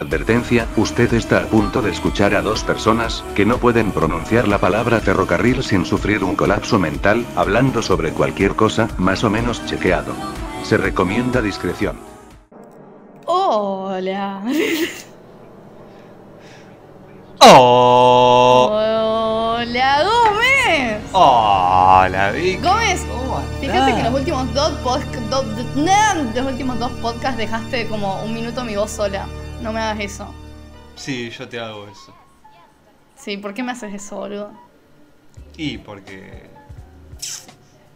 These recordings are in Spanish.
Advertencia, usted está a punto de escuchar a dos personas, que no pueden pronunciar la palabra ferrocarril sin sufrir un colapso mental, hablando sobre cualquier cosa, más o menos chequeado. Se recomienda discreción. Hola. ¡Oh! Hola, Gómez. ¡Hola, Vicky! Gómez, ¿Cómo fíjate que los últimos dos podcasts, los últimos dos podcasts dejaste como un minuto mi voz sola. No me hagas eso. Sí, yo te hago eso. Sí, ¿por qué me haces eso, boludo? Y porque...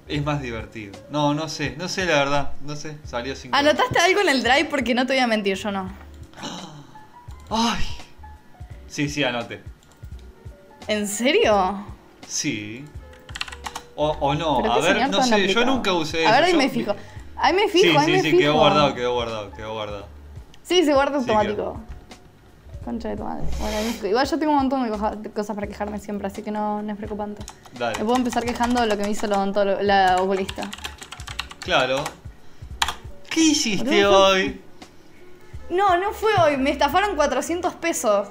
Es más divertido. No, no sé, no sé la verdad. No sé, salió sin... Anotaste algo en el drive porque no te voy a mentir, yo no. ¡Ay! Sí, sí, anote. ¿En serio? Sí. O, o no, ¿Pero a ver, no sé, yo nunca usé A ver, eso. ahí yo- me fijo. Ahí me fijo, Sí, ahí sí, me sí, fijo. quedó guardado, quedó guardado, quedó guardado. Sí, se guarda Sí, automático. Concha de tu madre. Bueno, ahí igual yo tengo un montón de, coja- de cosas para quejarme siempre, así que no, no es preocupante. Dale. Me puedo empezar quejando de lo que me hizo la, la oculista. Claro. ¿Qué hiciste Boludo. hoy? No, no fue hoy, me estafaron 400 pesos.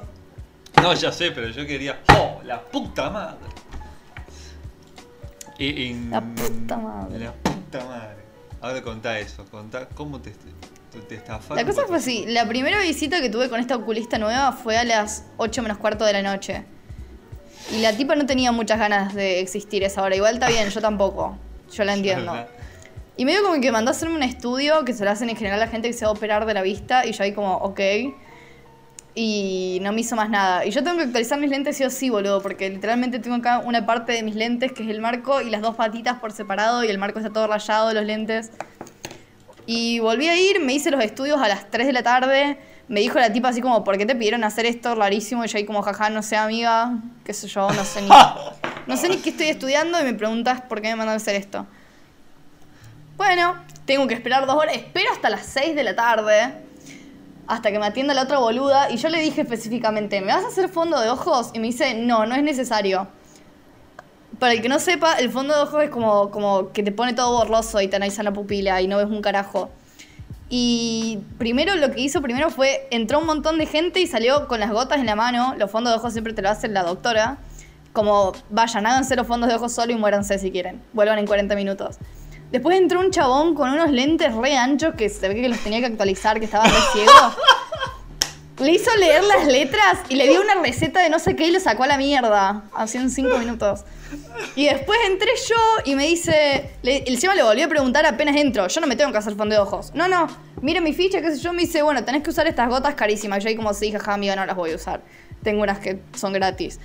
No, ya sé, pero yo quería. ¡Oh, la puta madre! Y- y- La puta madre. La puta madre. Ahora contá eso, contá cómo te, te, te estafaron. La cosa fue así, la primera visita que tuve con esta oculista nueva fue a las 8 menos cuarto de la noche. Y la tipa no tenía muchas ganas de existir esa hora. Igual está bien, yo tampoco. Yo la entiendo. Y medio como que mandó a hacerme un estudio que se lo hacen en general a la gente que se va a operar de la vista. Y yo ahí como, ok. Y no me hizo más nada. Y yo tengo que actualizar mis lentes sí o sí, boludo. Porque literalmente tengo acá una parte de mis lentes que es el marco y las dos patitas por separado. Y el marco está todo rayado los lentes. Y volví a ir, me hice los estudios a las 3 de la tarde. Me dijo la tipa así como, ¿por qué te pidieron hacer esto rarísimo? Y yo ahí como, jaja, no sé, amiga. Qué sé yo, no sé ni... No sé ni qué estoy estudiando y me preguntas por qué me mandan a hacer esto. Bueno, tengo que esperar dos horas. Espero hasta las 6 de la tarde. Hasta que me atienda la otra boluda. Y yo le dije específicamente, ¿me vas a hacer fondo de ojos? Y me dice, no, no es necesario. Para el que no sepa, el fondo de ojos es como, como que te pone todo borroso y te analiza la pupila y no ves un carajo. Y primero lo que hizo primero fue, entró un montón de gente y salió con las gotas en la mano. Los fondos de ojos siempre te lo hace la doctora. Como, vayan, háganse los fondos de ojos solo y muéranse si quieren. Vuelvan en 40 minutos. Después entró un chabón con unos lentes re anchos que se ve que los tenía que actualizar, que estaba re ciego. Le hizo leer las letras y le dio una receta de no sé qué y lo sacó a la mierda. Así en 5 minutos. Y después entré yo y me dice. Le, encima le volvió a preguntar apenas entro. Yo no me tengo que hacer fondo de ojos. No, no. Mira mi ficha, qué sé yo. Me dice, bueno, tenés que usar estas gotas carísimas. Yo ahí como sí, jaja, amiga, no las voy a usar. Tengo unas que son gratis.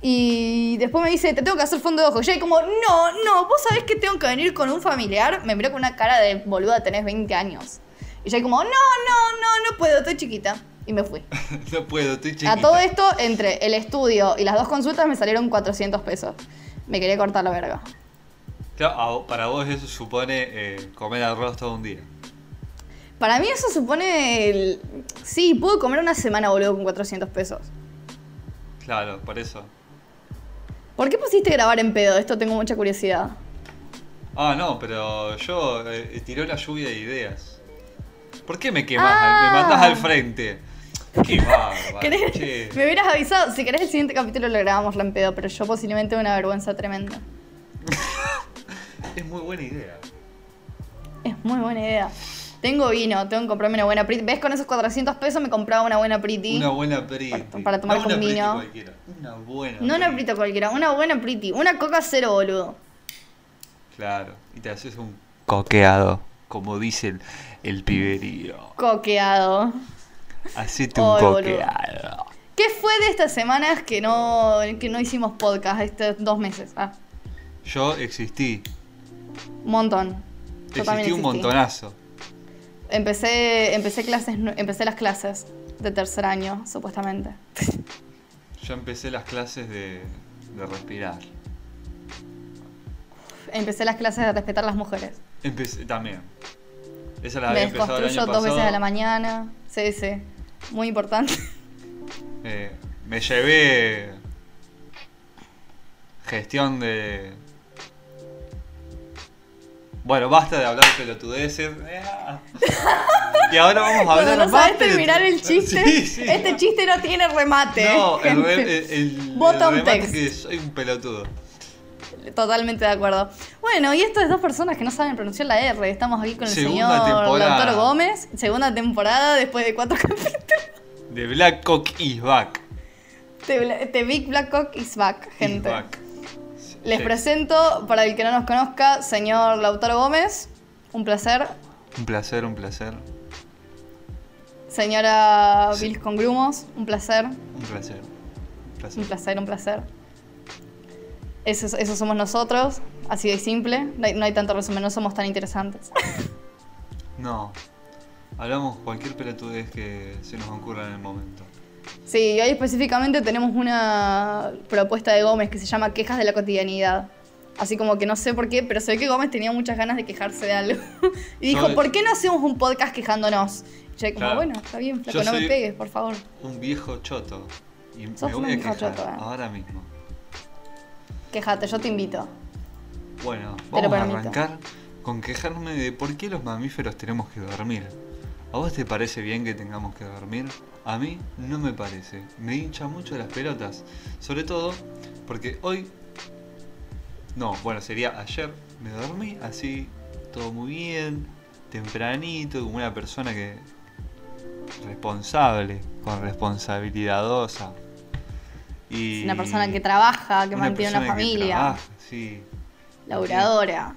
Y después me dice, te tengo que hacer fondo de ojos. Yo ahí como, no, no, vos sabés que tengo que venir con un familiar. Me miró con una cara de boluda, tenés 20 años. Y yo ahí como, no, no, no, no puedo, estoy chiquita. Y me fui. no puedo, estoy chiquita. A todo esto, entre el estudio y las dos consultas me salieron 400 pesos. Me quería cortar la verga. Claro, para vos eso supone eh, comer arroz todo un día. Para mí eso supone... el- Sí, puedo comer una semana, boludo, con 400 pesos. Claro, por eso. ¿Por qué pusiste grabar en pedo? Esto tengo mucha curiosidad. Ah, no, pero yo eh, tiré una lluvia de ideas. ¿Por qué me quemas? Ah. Me mandás al frente. Qué bárbaro, ¿Querés- che. Me hubieras avisado. Si querés el siguiente capítulo lo grabamos en pedo, pero yo posiblemente una vergüenza tremenda. Es muy buena idea. Es muy buena idea. Tengo vino, tengo que comprarme una buena pretty. ¿Ves? Con esos 400 pesos me compraba una buena pretty. Una buena pretty. Para- para tomar no con una vino. cualquiera, Una buena. No una pretty. pretty cualquiera, una buena pretty. Una coca cero, boludo. Claro. Y te haces un coqueado, como dice el, el piberío. Coqueado. Hacete un boludo. coqueado. ¿Qué fue de estas semanas que no, que no hicimos podcast? Estos dos meses. Ah, Yo existí. un montón. Yo Existí un montonazo. Empecé, empecé, clases, empecé las clases de tercer año, supuestamente. Yo empecé las clases de, de respirar. Empecé las clases de respetar a las mujeres. Empecé también. Esa la Me había empezado el año pasado. dos veces a la mañana. Sí, sí. Muy importante. Eh, me llevé gestión de. Bueno, basta de hablar pelotudeces. Y ahora vamos a Cuando hablar no sabes terminar el chiste, Sí, sí. este chiste no tiene remate. No, el, el, el- Bottom el remate text. que soy un pelotudo. Totalmente de acuerdo. Bueno, y estas dos personas que no saben pronunciar la R. Estamos aquí con el Segunda señor temporada. Lautaro Gómez. Segunda temporada después de cuatro capítulos. The Black Cock is back. The, The Big Black Cock is back, Is gente. back. Les Sí. presento, para el que no nos conozca, señor Lautaro Gómez. Un placer. Un placer, un placer. Señora Sí. Bill con Grumos. Un placer. Un placer. Un placer. Un placer, un placer. Eso, eso somos nosotros. Así de simple. No hay, no hay tanto resumen, no somos tan interesantes. No. Hablamos cualquier pelotudez que se nos ocurra en el momento. Sí, y hoy específicamente tenemos una propuesta de Gómez que se llama Quejas de la cotidianidad. Así como que no sé por qué, pero se ve que Gómez tenía muchas ganas de quejarse de algo. y dijo, ¿por qué no hacemos un podcast quejándonos? Y yo como, Claro. bueno, está bien, flaco, Yo no me pegues, por favor. Un viejo choto. Y me un voy a viejo quejar choto, eh. ahora mismo. Quejate, yo te invito. Bueno, vamos a permito. arrancar con quejarme de por qué los mamíferos tenemos que dormir. ¿A vos te parece bien que tengamos que dormir? A mí no me parece. Me hincha mucho las pelotas. Sobre todo porque hoy... No, bueno, sería ayer. Me dormí así, todo muy bien, tempranito, como una persona que... responsable, con responsabilidadosa. Y Es una persona que trabaja, que una mantiene una que familia, trabaja, sí. laburadora,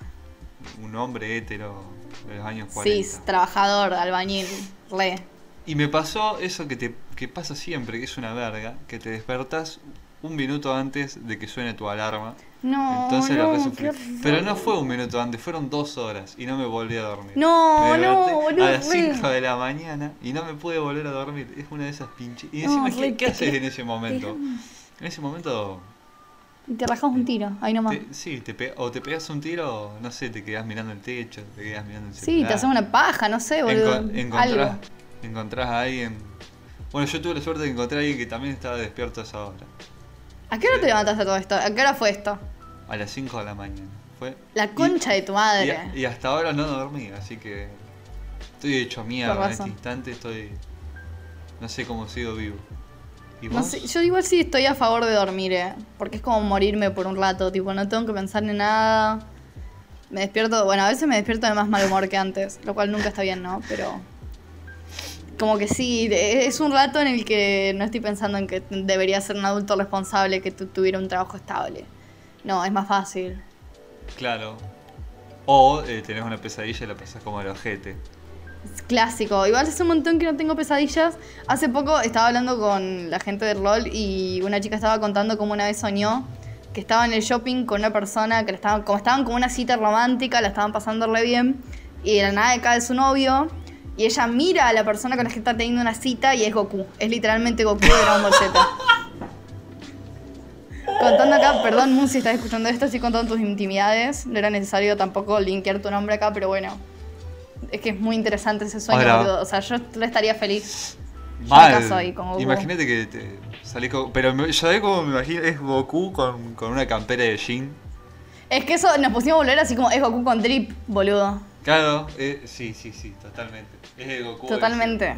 Un hombre hétero de los años 40. cis, trabajador, albañil, re. Y me pasó eso que te que pasa siempre, que es una verga, que te despertás un minuto antes de que suene tu alarma. No, Entonces lo no, horror. Pero no fue un minuto antes, fueron dos horas y no me volví a dormir. No, Me no, boludo, A las re. 5 de la mañana y no me pude volver a dormir. Es una de esas pinches. Y No, encima, ¿qué, haces en ese momento? En ese momento, Y te rajamos un tiro, ahí nomás. te- sí, te pe- o te pegas un tiro, no sé, te quedas mirando el techo, te quedas mirando el Sí, celular. te haces una paja, no sé, boludo. Enco- encontrás, Algo. encontrás a alguien. Bueno, yo tuve la suerte de encontrar a alguien que también estaba despierto a esa hora. ¿A qué hora te levantaste todo esto? ¿A qué hora fue esto? A las 5 de la mañana. Fue. La concha de tu madre. Y, y hasta ahora no dormí, así que. Estoy hecho mierda en este instante. Estoy. No sé cómo sigo vivo. ¿Y No vos? sé, yo igual sí estoy a favor de dormir, eh. Porque es como morirme por un rato, tipo, no tengo que pensar en nada. Me despierto, bueno, a veces me despierto de más mal humor que antes, lo cual nunca está bien, ¿no? Pero. Como que sí, es un rato en el que no estoy pensando en que debería ser un adulto responsable que tu- tuviera un trabajo estable. No, es más fácil. Claro. O eh, tenés una pesadilla y la pasás como el ojete. Clásico. Igual hace un montón que no tengo pesadillas. Hace poco estaba hablando con la gente del rol y una chica estaba contando cómo una vez soñó que estaba en el shopping con una persona que le estaban, como estaban como una cita romántica, la estaban pasando re bien y de la nada cae su novio y ella mira a la persona con la que está teniendo una cita y es Goku. Es literalmente Goku de Dragon Ball Z. Contando acá, perdón, Moon, si estás escuchando esto, estoy contando tus intimidades. No era necesario tampoco linkear tu nombre acá, pero bueno. Es que es muy interesante ese sueño, boludo. O sea, yo estaría feliz. Mal. con Goku. Imagínate que te salís con. Pero me- yo sabés cómo me imagino. Es Goku con, con una campera de jean. Es que eso nos pusimos a volver así como es Goku con drip, boludo. Claro, eh, sí, sí, sí, totalmente. Es el Goku. Totalmente.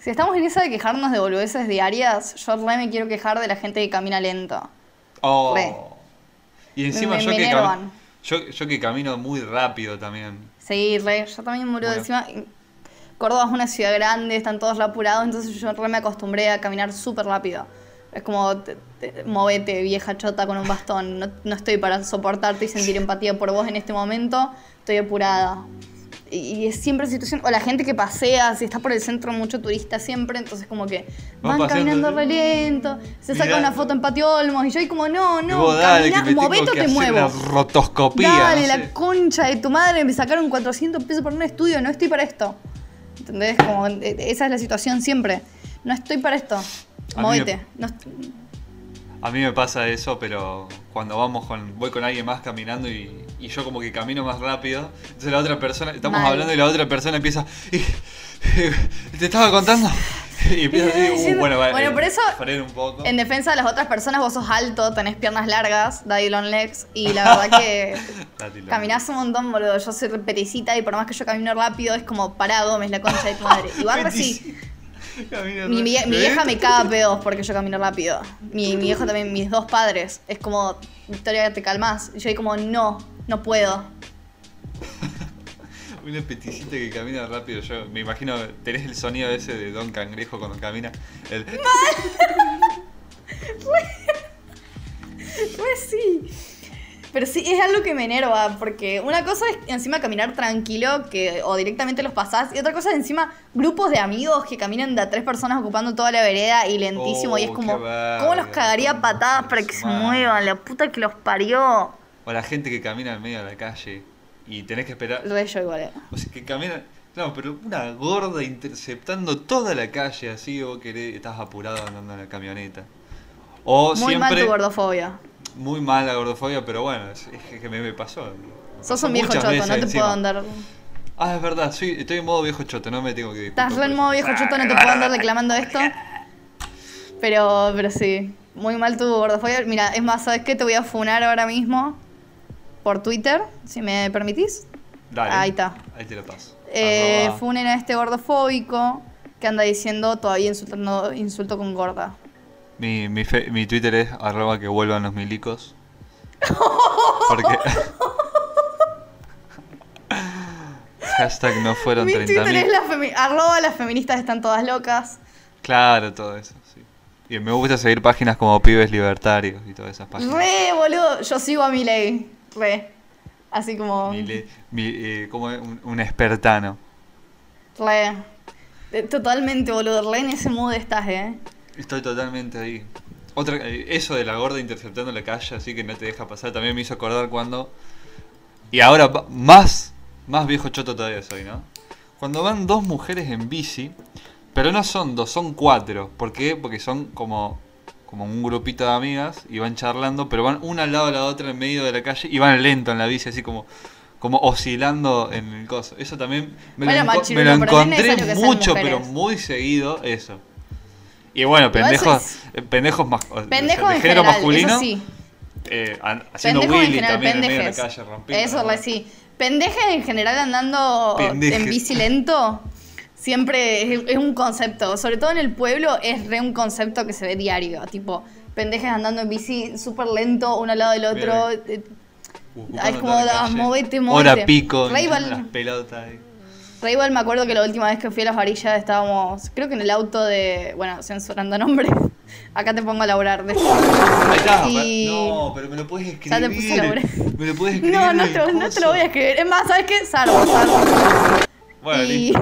Si estamos en esa de quejarnos de boludeces diarias, yo re me quiero quejar de la gente que camina lento. Oh. Re. Y encima Me- yo, me que enervan. cami- yo, yo que camino muy rápido también. Sí, re, yo también muro Bueno. encima. Córdoba es una ciudad grande, están todos apurados, entonces yo re me acostumbré a caminar súper rápido. Es como, te- te- movete, vieja chota con un bastón. No, no estoy para soportarte y sentir empatía por vos en este momento. Estoy apurada. Y, es siempre situación. O la gente que pasea, si está por el centro, mucho turista siempre. Entonces, como que Van paseando, caminando re lento. Se saca Mirá. una foto en Patio Olmos. Y yo, ahí como, no, no, vos dale, camina, que movete o te muevo. una rotoscopía. Dale, no la sé. concha de tu madre, me sacaron 400 pesos por un estudio, no estoy para esto. ¿Entendés? Como, eh, esa es la situación siempre. No estoy para esto. Me- No A mí me pasa eso, pero cuando vamos con, voy con alguien más caminando y, y yo como que camino más rápido, entonces la otra persona, estamos Mal. hablando y la otra persona empieza, y, te estaba contando, y empieza así, uh, bueno, vale. Bueno, por eso, frena un poco. En defensa de las otras personas, vos sos alto, tenés piernas largas, daddy long legs, y la verdad que caminás un montón, boludo. Yo soy peticita y por más que yo camino rápido, es como parado, me es la concha de tu madre. Igual sí. Camina Mi, mi- mi vieja me caga pedos porque yo camino rápido. Mi, mi viejo también, mis dos padres. Es como, Victoria, te calmas. Y yo ahí como, no, no puedo. Una peticita que camina rápido. Yo me imagino, tenés el sonido ese de Don Cangrejo cuando camina. El... Pues sí. Pero sí, es algo que me enerva, porque una cosa es encima caminar tranquilo, que o directamente los pasás, y otra cosa es encima grupos de amigos que caminan de a tres personas ocupando toda la vereda y lentísimo, Oh, y es como, qué verga, ¿cómo los cagaría patadas para que se muevan? La puta que los parió. O la gente que camina en medio de la calle y tenés que esperar. Re yo igual. eh. O sea, que camina. Claro, pero una gorda interceptando toda la calle así, vos querés, estás apurado andando en la camioneta. O Muy mal siempre. tu gordofobia. Muy mal la gordofobia, pero bueno, es, es que me, me pasó. Me Sos pasó un viejo choto, no te encima. puedo andar. Ah, es verdad, soy, estoy en modo viejo choto, no me tengo que disculpar Estás en modo viejo choto, no te puedo andar reclamando esto. Pero, pero sí, muy mal tu gordofobia. Mira, es más, ¿sabes qué? Te voy a funar ahora mismo por Twitter, si me permitís. Dale, Ahí está. Ahí te lo paso. Eh, funen a este gordofóbico que anda diciendo todavía insultando, insulto con gorda. Mi, mi, fe- mi Twitter es arroba que vuelvan los milicos. Porque. Hashtag no fueron Mi 30.000. Twitter es la femi- arroba las feministas están todas locas. Claro, todo eso, sí. Y me gusta seguir páginas como Pibes Libertarios y todas esas páginas. Re, boludo, yo sigo a mi ley. Re. Así como... Mi mi, eh, como un, un espertano. Re. Totalmente, boludo. Re en ese mood estás, eh. Estoy totalmente ahí. Otra, eh, eso de la gorda interceptando la calle, así que no te deja pasar, también me hizo acordar cuando. Y ahora más, más viejo choto todavía soy, ¿no? Cuando van dos mujeres en bici, pero no son dos, son cuatro. ¿Por qué? Porque son como, como un grupito de amigas y van charlando, pero van una al lado de la otra en medio de la calle y van lento en la bici, así como, como oscilando en el coso. Eso también me Bueno, lo, enco- me lo encontré mucho, pero muy seguido, eso. Y bueno, pendejos, eh, pendejos más, o sea, Pendejos de género general, masculino, eso sí. eh, haciendo Pendejos en general, también en medio de la calle, rompiendo. Eso sí. Pendejes en general andando Pendejes. en bici lento. Siempre es, es un concepto, sobre todo en el pueblo es re un concepto que se ve diario, tipo pendejes andando en bici súper lento uno al lado del otro, Bien. eh, es como, ah, movete, movete. Hora pico, las pelotas. Re igual me acuerdo que la última vez que fui a las varillas estábamos, creo que en el auto de, bueno, censurando nombres, acá te pongo a laburar. De... Y- no, pero me lo puedes escribir. Ya te puse hora. Me lo puedes escribir. No, no te, no te lo voy a escribir. Es más, ¿sabes qué? Salvo, salvo. Bueno, y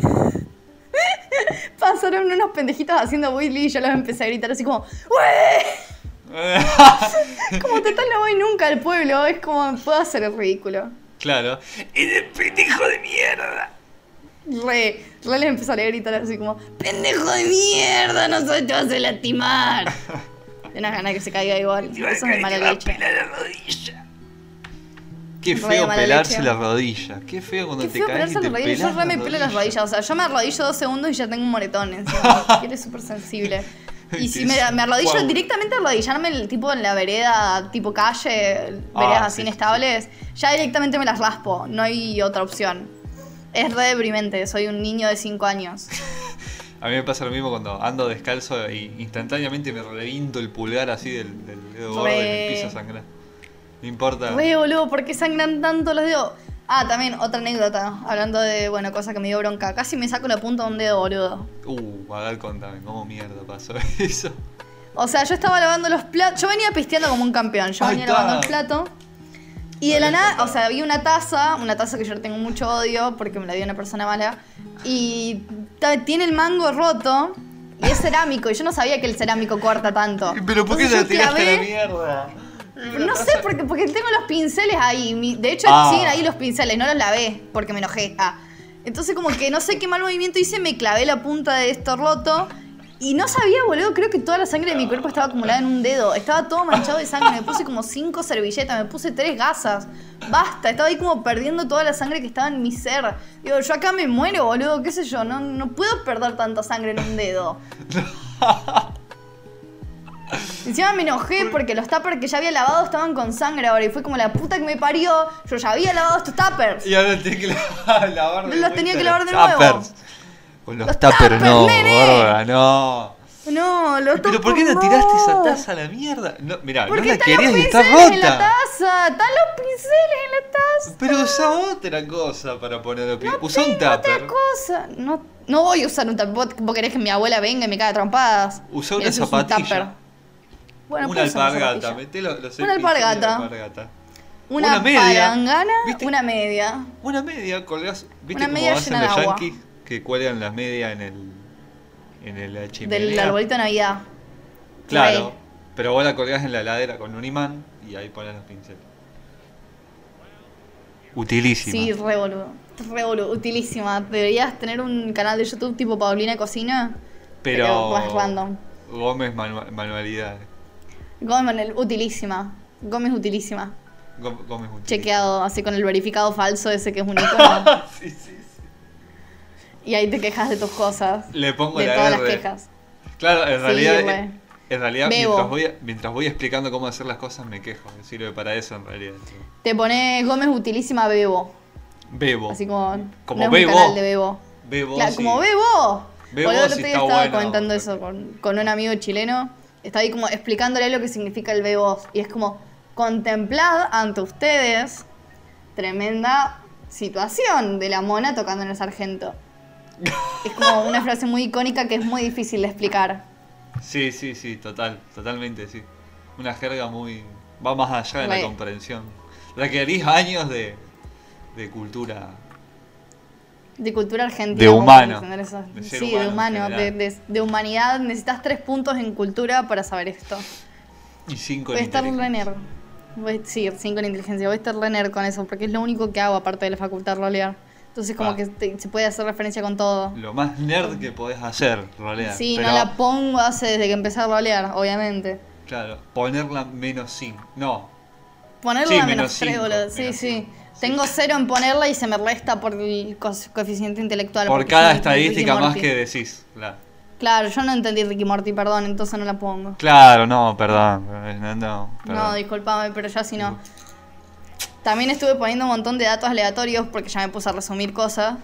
pasaron unos pendejitos haciendo Willy y yo los empecé a gritar así como ¡Wey! Como total no voy nunca al pueblo, es como puedo hacer el ridículo. claro. ¡Eres pendejo de mierda! Re, re les empecé a gritar así como ¡Pendejo de mierda! No soy te vas a lastimar. De una gana que se caiga igual. Eso es de mala leche. la rodilla. Qué feo pelarse leche. la rodilla. Qué feo cuando Qué te feo caes y te rodillas. Yo pelas re me la pelo las rodilla. rodillas. O sea, yo me arrodillo dos segundos y ya tengo un moretón encima. que eres súper sensible. Y si me, me arrodillo Guau. directamente arrodillarme el tipo en la vereda, tipo calle, Ah, veredas así sí, sí, inestables, ya directamente me las raspo. No hay otra opción. Es re deprimente, soy un niño de 5 años. A mí me pasa lo mismo cuando ando descalzo y instantáneamente me reviento el pulgar así del, del dedo gordo y me empieza a sangrar. No importa. Re boludo, ¿por qué sangran tanto los dedos? Ah, también otra anécdota, hablando de, bueno, cosa que me dio bronca. Casi me saco la punta de un dedo, boludo. Uh, ver, contame, ¿cómo mierda pasó eso? O sea, yo estaba lavando los platos. Yo venía pisteando como un campeón. Yo Ahí venía está. lavando el plato. Y de la nada, o sea, había una taza, una taza que yo tengo mucho odio porque me la dio una persona mala. Y tiene el mango roto. Y es cerámico. Y yo no sabía que el cerámico corta tanto. Pero ¿por qué yo la tiraste a la mierda? No sé, porque, porque tengo los pinceles ahí. De hecho, Ah. siguen ahí los pinceles. No los lavé porque me enojé. Ah. Entonces, como que no sé qué mal movimiento hice, me clavé la punta de esto roto. Y no sabía, boludo, creo que toda la sangre de mi cuerpo estaba acumulada en un dedo. Estaba todo manchado de sangre. Me puse como cinco servilletas, me puse tres gasas. Basta, estaba ahí como perdiendo toda la sangre que estaba en mi ser. Digo, yo acá me muero, boludo, qué sé yo. No, no puedo perder tanta sangre en un dedo. Encima me enojé porque los tuppers que ya había lavado estaban con sangre ahora. Y fue como la puta que me parió. Yo ya había lavado estos tuppers. Y ahora tenía que lavar de Los tenía que lavar de nuevo. tuppers. Con los, Los tuppers, no, gorda, no. No, los Pero ¿por qué no tiraste esa taza a la mierda? No, mirá, no la querías los y está pinceles en la rota. taza. Están los pinceles en la taza. Pero usa otra cosa para ponerlo. No usa un tupper. otra cosa. No, no voy a usar un tupper. ¿Vos, querés que mi abuela venga y me caga trompadas? Usa una un zapatilla. Bueno, una alpargata, metelo los Una pinceles alpargata. la alpargata. Una, Una media. palangana, ¿Viste? una media. Una media, colgás. ¿Viste Una cómo media hacen los yankees? Que cuelgan las medias en el. En el la chimenea. Del arbolito de Navidad. Claro. Pero vos la colgás en la heladera con un imán y ahí pones los pinceles. Utilísima. Sí, re boludo. Re boludo. Utilísima. Deberías tener un canal de YouTube tipo Paulina Cocina. pero, pero más random. Gómez manua- manualidades. Gómez utilísima. Gómez utilísima. Gó- Gómez utilísima. Chequeado, así con el verificado falso ese que es un icono. sí, sí. Y ahí te quejas de tus cosas. Le pongo de la todas R. las quejas. Claro, en realidad, re. en realidad mientras voy, mientras voy explicando cómo hacer las cosas me quejo. Me sirve para eso en realidad. Te pone Gómez utilísima Bebo. Bebo. Así como. Como no es Bebo. un canal de Bebo. Bebo, sí. como Bebo. Bebo sí otro día está estaba bueno. comentando eso con, con un amigo chileno. Estaba ahí como explicándole lo que significa el Bebo. Y es como, contemplad ante ustedes tremenda situación de la mona tocando en el sargento. Es como una frase muy icónica que es muy difícil de explicar. Sí, sí, sí, total, totalmente, sí. Una jerga muy... va más allá de la Re. comprensión. Requerís años de, de cultura. De cultura argentina. De humano. De sí, humano de humano. De, de- de humanidad. Necesitas tres puntos en cultura para saber esto. Y cinco Voy a en estar inteligencia. Renner. Voy, sí, cinco en inteligencia. Voy a estar Renner con eso, porque es lo único que hago aparte de la facultad rolear. Entonces como Ah. que te- se puede hacer referencia con todo. Lo más nerd que podés hacer, rolear. Sí, Pero, no la pongo hace desde que empecé a rolear, obviamente. Claro, ponerla menos 5. No, Ponerla Sí, menos menos 3, cinco, boludo. Sí, menos sí. cinco. Tengo cero en ponerla y se me resta por el coeficiente intelectual. por cada estadística más que decís. Claro. Claro, yo no entendí Ricky Morty, perdón, entonces no la pongo. Claro, no, perdón. No, no, perdón. No, discúlpame, pero ya si no. También estuve poniendo un montón de datos aleatorios porque ya me puse a resumir cosas.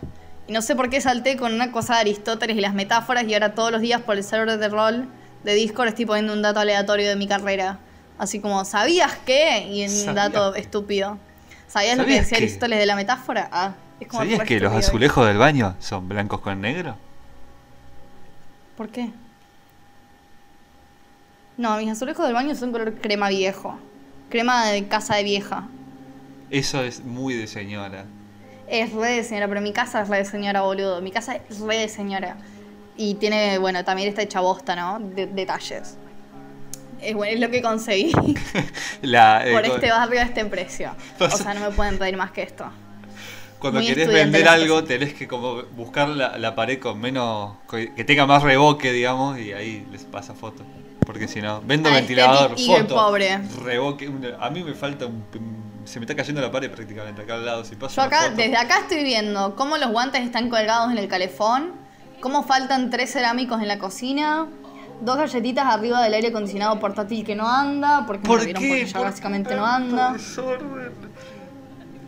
Y no sé por qué salté con una cosa de Aristóteles y las metáforas y ahora todos los días por el server de rol de Discord estoy poniendo un dato aleatorio de mi carrera. Así como, ¿sabías qué? Y un ¿Sabías dato estúpido. ¿Sabías lo que ¿Sabías decía? Aristóteles de la metáfora? Ah, es como ¿Sabías que los azulejos del baño son blancos con negro? ¿Por qué? No, mis azulejos del baño son color crema viejo. Crema de casa de vieja. Eso es muy de señora. Es re de señora, pero mi casa es re de señora, boludo. Mi casa es re de señora. Y tiene, bueno, también está hecha bosta, ¿no? De- detalles. Es, bueno, es lo que conseguí La, eh, por este barrio a este precio. O sea, no me pueden pedir más que esto. Cuando muy querés vender algo, tenés que como buscar la, la pared con menos. que tenga más reboque, digamos, y ahí les pasa foto. Porque si no, vendo ventilador, Eagle foto. pobre. Reboque. a mí me falta un. Se me está cayendo la pared prácticamente acá al lado. Si paso Yo acá, foto- desde acá estoy viendo cómo los guantes están colgados en el calefón, cómo faltan tres cerámicos en la cocina, dos galletitas arriba del aire acondicionado portátil que no anda, porque ¿Por me vieron qué? porque ya ¿Por básicamente no anda. desorden?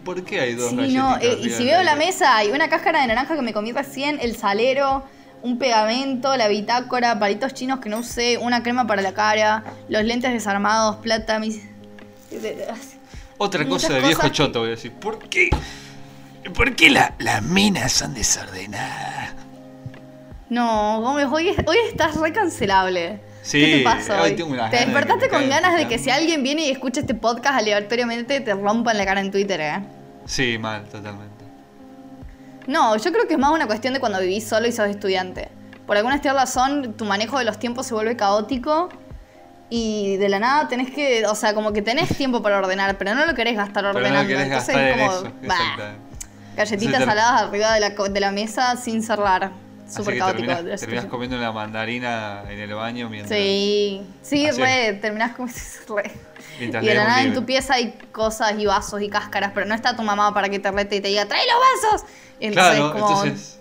¿Por qué hay dos Sí, galletitas no, eh, y si veo la mesa, hay una cáscara de naranja que me comí recién, el salero, un pegamento, la bitácora, palitos chinos que no usé, una crema para la cara, los lentes desarmados, plata, mis... Otra cosa de viejo choto, voy a decir. ¿Por qué? ¿Por qué la- las minas son desordenadas? No, Gómez, hoy, hoy estás re cancelable. Sí, ¿Qué te pasa hoy hoy? tengo unas te ganas de que despertaste me con ganas de que si alguien viene y escucha este podcast aleatoriamente te rompan la cara en Twitter, ¿eh? Sí, mal, totalmente. No, yo creo que es más una cuestión de cuando vivís solo y sos estudiante. Por alguna extraña razón, tu manejo de los tiempos se vuelve caótico y de la nada tenés que, o sea, como que tenés tiempo para ordenar, pero no lo querés gastar Pero ordenando. no querés Entonces gastar es en como, eso. bah, Exactamente. galletitas saladas arriba de la, de la mesa sin cerrar. Súper caótico. terminás, terminás comiendo una mandarina en el baño mientras, Sí, sí, Así. re, terminás como re. mientras Y de la nada en tu pieza hay cosas y vasos y cáscaras, pero no está tu mamá para que te rete y te diga, ¡trae los vasos! Entonces, Claro, como, entonces.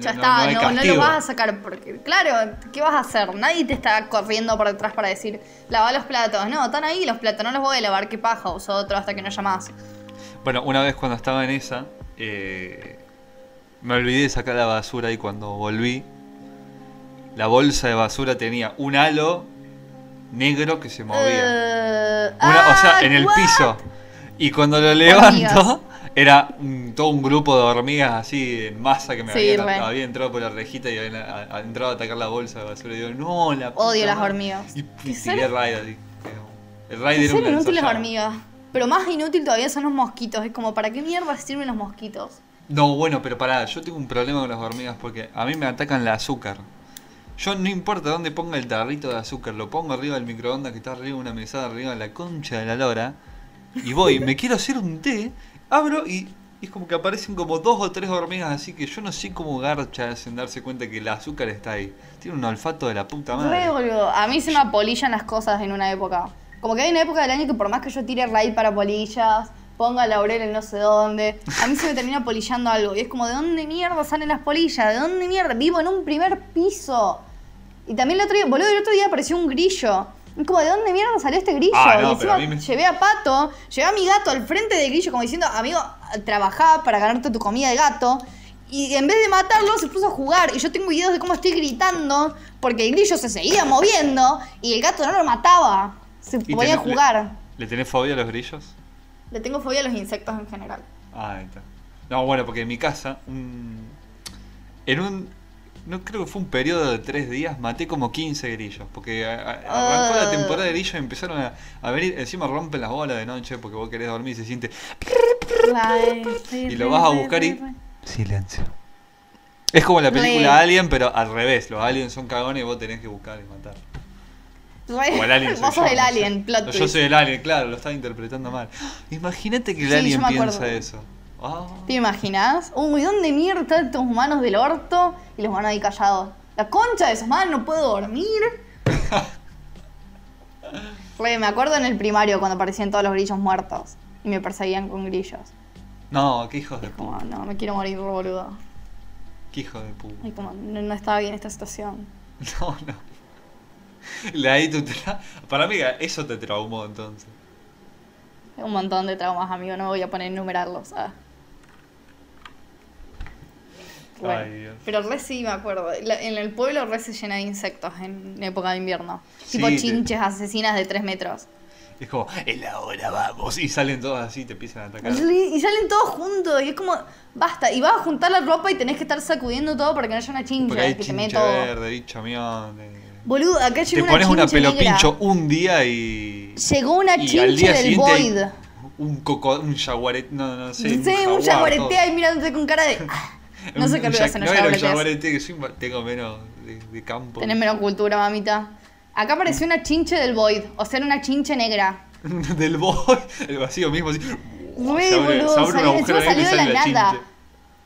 Ya no- está, no no, lo vas a sacar porque, claro, ¿qué vas a hacer? Nadie te está corriendo por detrás para decir, lava los platos. No, están ahí los platos, no los voy a lavar, qué paja, uso otro hasta que no haya más. Bueno, una vez cuando estaba en esa, eh, me olvidé de sacar la basura y cuando volví, la bolsa de basura tenía un halo negro que se movía. Eh, Una- o sea, ah, en el what? piso. Y cuando lo levanto. Era un- todo un grupo de hormigas así en masa que me Sí, habían, re. había entrado por la rejita y habían a- a- entrado a atacar la bolsa de basura. Y digo, no, la puta Odio las madre". hormigas. Y, ¿Qué y tiré raid así. El raid ¿Qué era un inútiles ensayado. hormigas? Pero más inútil todavía son los mosquitos. Es como, ¿para qué mierda sirven los mosquitos? No, bueno, pero pará, yo tengo un problema con las hormigas porque a mí me atacan la azúcar. Yo no importa dónde ponga el tarrito de azúcar, lo pongo arriba del microondas que está arriba de una mesada, arriba de la concha de la lora, y voy, me quiero hacer un té, abro y, es como que aparecen como dos o tres hormigas así que yo no sé cómo garcha sin darse cuenta que el azúcar está ahí. Tiene un olfato de la puta madre. A mí se me apolillan las cosas en una época. Como que hay una época del año que por más que yo tire raíz para polillas, ponga laurel en no sé dónde, a mí se me termina polillando algo. Y es como, ¿de dónde mierda salen las polillas? ¿De dónde mierda? Vivo en un primer piso. Y también el otro día, boludo, el otro día apareció un grillo. Como, ¿de dónde mierda salió este grillo? Ah, no, y pero encima a mí me- llevé a Pato, llevé a mi gato al frente del grillo como diciendo, amigo, trabajá para ganarte tu comida de gato. Y en vez de matarlo, se puso a jugar. Y yo tengo videos de cómo estoy gritando porque el grillo se seguía moviendo y el gato no lo mataba. Se ¿Y ponía a tenés- jugar. ¿Le, ¿Le tenés fobia a los grillos? Le tengo fobia a los insectos en general. Ah, ahí está. No, bueno, porque en mi casa, un- en un. No creo que fue un periodo de tres días, maté como 15 grillos. Porque a- a- arrancó la Ah. temporada de grillos y empezaron a, a venir. Encima rompen las bolas de noche porque vos querés dormir y se siente. Y lo vas a buscar y. Silencio. Es como la película Re. Alien, pero al revés. Los aliens son cagones y vos tenés que buscar y matar. O el alien yo, sos el no sé. alien, plot No, twist. Yo soy el alien, claro, lo estaba interpretando mal. Imagínate que el Sí, alien piensa eso. Ah. ¿Te imaginas? Uy, ¿dónde mierda están estos humanos del orto? Y los humanos ahí callados. La concha de esos manos, no puedo dormir. Re, me acuerdo en el primario cuando aparecían todos los grillos muertos. Y me perseguían con grillos. No, qué hijos de puta. no, me quiero morir, boludo. Qué hijo de puta. Y como, no, no estaba bien esta situación. No, no. La ahí tu tra- Para mí eso te traumó entonces. Un montón de traumas, amigo, no voy a poner a enumerarlos. ah. Bueno, Ay, Dios. pero re sí me acuerdo. La- en el pueblo re se llena de insectos en época de invierno. Sí, tipo te- chinches asesinas de 3 metros. Es como, es la hora, vamos. Y salen todos así y te empiezan a atacar. Sí, Y salen todos juntos y es como, basta. Y vas a juntar la ropa y tenés que estar sacudiendo todo para que no haya una chincha Porque hay que te mete chinche todo. verde, bicho mión. de- Boludo, acá Te llegó una pones una chinche pelo negra. un día y. Llegó una y chinche al día del siguiente hay Void. Un coco, un jaguarete, no, no sé. Sí, un jaguar, jaguarete todo. ahí mirándote con cara de. "Ah". No sé qué ya- hacen los No que ma- tengo menos de, de campo. Tenés menos cultura, mamita. Acá apareció una chinche del Void. O sea, era una chinche negra. Del boy, el vacío mismo así. Se abre, boludo, se salió- salió de la la nada.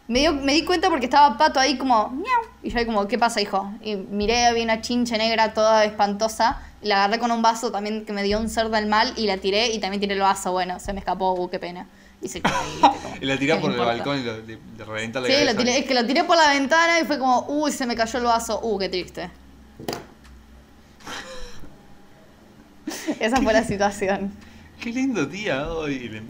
Me, dio- me di cuenta porque estaba Pato ahí como, miau. Y yo ahí como, ¿qué pasa, hijo? Y miré, había una chinche negra toda espantosa. Y la agarré con un vaso también que me dio un ser del mal y la tiré y también tiré el vaso. Bueno, se me escapó, uh, qué pena. Y se como, Y la tirás ¿qué por el balcón y lo, de reventar la Sí, cabeza. tiré, es que lo tiré por la ventana y fue como, uy, se me cayó el vaso. Uh, qué triste. Esa fue la situación. Qué lindo día hoy. Le-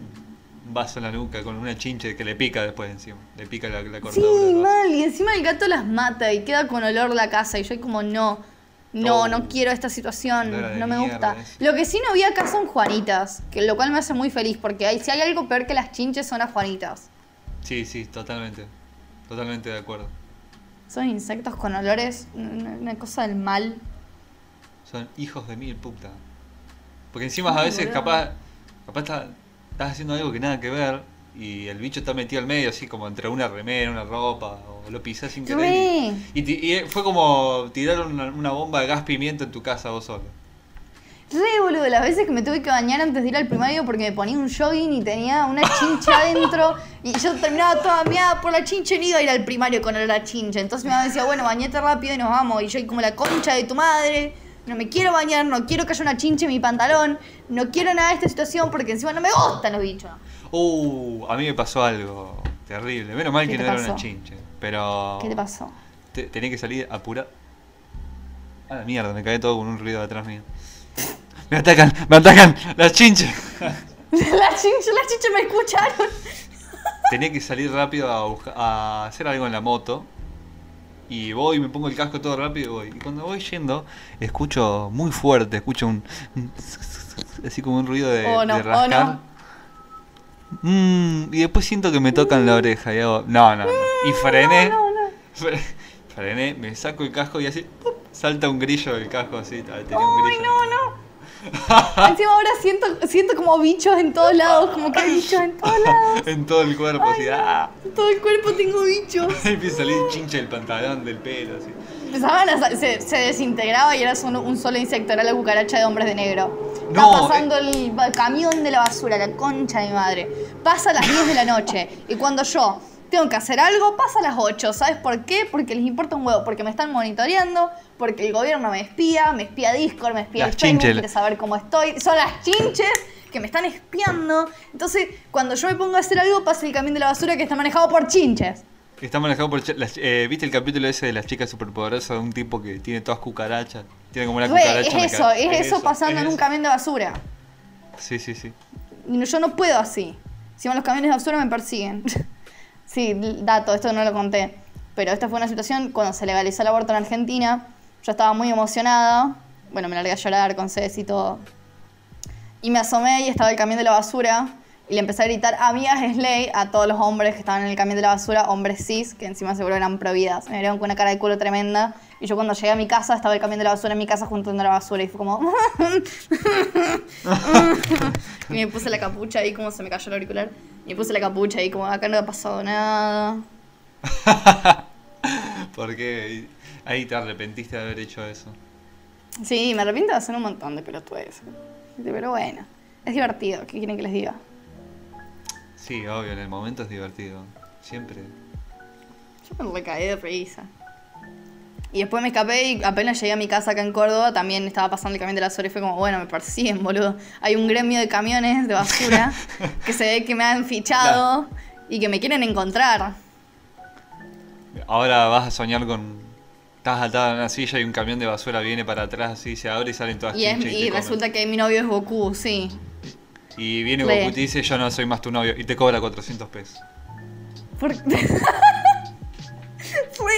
un vaso en la nuca con una chinche que le pica después encima. Le pica la, la cortadura. Sí, mal. Y encima el gato las mata y queda con olor la casa. Y yo como, no, no, Oh. no quiero esta situación. No me gusta. Lo que sí no vi acá son juanitas. Que lo cual me hace muy feliz. Porque hay, si hay algo peor que las chinches son las juanitas. Sí, sí, totalmente. Totalmente de acuerdo. Son insectos con olores, una, cosa del mal. Son hijos de mil puta. Porque encima a veces boludo. capaz, capaz está- estás haciendo algo que nada que ver y el bicho está metido al medio así como entre una remera, una ropa o lo pisás sin querer. Re. Y, y y fue como tirar una, una bomba de gas pimienta en tu casa vos solo. Re boludo, las veces que me tuve que bañar antes de ir al primario porque me ponía un jogging y tenía una chincha adentro y yo terminaba toda miada por la chincha y no iba a ir al primario con la chincha. Entonces mi mamá decía, bueno, bañate rápido y nos vamos. Y yo como la concha de tu madre, no me quiero bañar, no quiero que haya una chincha en mi pantalón, no quiero nada de esta situación porque encima no me gustan los bichos. Uh, a mí me pasó algo terrible. Menos mal ¿Qué que no era una chinche. Pero. ¿Qué te pasó? te- tenía que salir apurado. A la mierda, me caí todo con un ruido detrás mío. Me atacan, me atacan, las chinches. la chincha, las chinchas me escucharon. Tenía que salir rápido a, hacer algo en la moto. Y voy, me pongo el casco todo rápido y voy. Y cuando voy yendo, escucho muy fuerte, escucho un. así como un ruido de, Oh, no, de oh, no. Mm, y después siento que me tocan la oreja y hago. No, no, no. Y frené. No, no. fre- Frené, me saco el casco y así. ¡pup! salta un grillo del casco así. tenía un Ay, no, no. Encima ahora siento, siento como bichos en todos lados, como que hay bichos en todos lados. en todo el cuerpo, así. ¡ah! En todo el cuerpo tengo bichos. Empieza a salir chincha del pantalón, del pelo, así. Empezaban a sa- se, se desintegraba y era solo un solo insecto, era la cucaracha de hombres de negro. No, Estaba pasando el camión de la basura, la concha de mi madre. Pasa a las 10 de la noche y cuando yo tengo que hacer algo, pasa a las 8. ¿Sabes por qué? Porque les importa un huevo, porque me están monitoreando, porque el gobierno me espía, me espía Discord, me espía Las Facebook, quiere saber cómo estoy. Son las chinches que me están espiando. Entonces, cuando yo me pongo a hacer algo, pasa el camión de la basura que está manejado por chinches. Está manejado por. las- eh, ¿Viste el capítulo ese de las chicas superpoderosas de un tipo que tiene todas cucarachas? Tiene como una Re, cucaracha. es eso, es eso pasando es en un camión de basura. Sí, sí, sí. Yo no puedo así. Encima los camiones de basura me persiguen. sí, dato, esto no lo conté. Pero esta fue una situación cuando se legalizó el aborto en Argentina. Yo estaba muy emocionada. Bueno, me largué a llorar con Cés y todo. Y me asomé y estaba el camión de la basura. Y le empecé a gritar, amigas es ley, a todos los hombres que estaban en el camión de la basura, hombres cis, que encima seguro eran providas. Me miraron con una cara de culo tremenda. Y yo cuando llegué a mi casa, estaba el camión de la basura en mi casa juntando la basura. Y fue como... y me puse la capucha ahí como se me cayó el auricular. Y me puse la capucha ahí como acá no ha pasado nada. Porque ahí te arrepentiste de haber hecho eso. Sí, me arrepiento de hacer un montón de pelotudes. Pero bueno, es divertido, ¿qué quieren que les diga? Sí, obvio, en el momento es divertido. Siempre. Yo me recaí de risa. Y después me escapé y apenas llegué a mi casa acá en Córdoba, también estaba pasando el camión de la basura y fue como, bueno, me persiguen, boludo. Hay un gremio de camiones de basura que se ve que me han fichado y que me quieren encontrar. Ahora vas a soñar con. Estás atado en una silla y un camión de basura viene para atrás así, se abre y salen todas Y, es- y resulta que mi novio es Goku, sí. Y viene. Goku y te dice, yo no soy más tu novio. Y te cobra 400 pesos. Por- fue,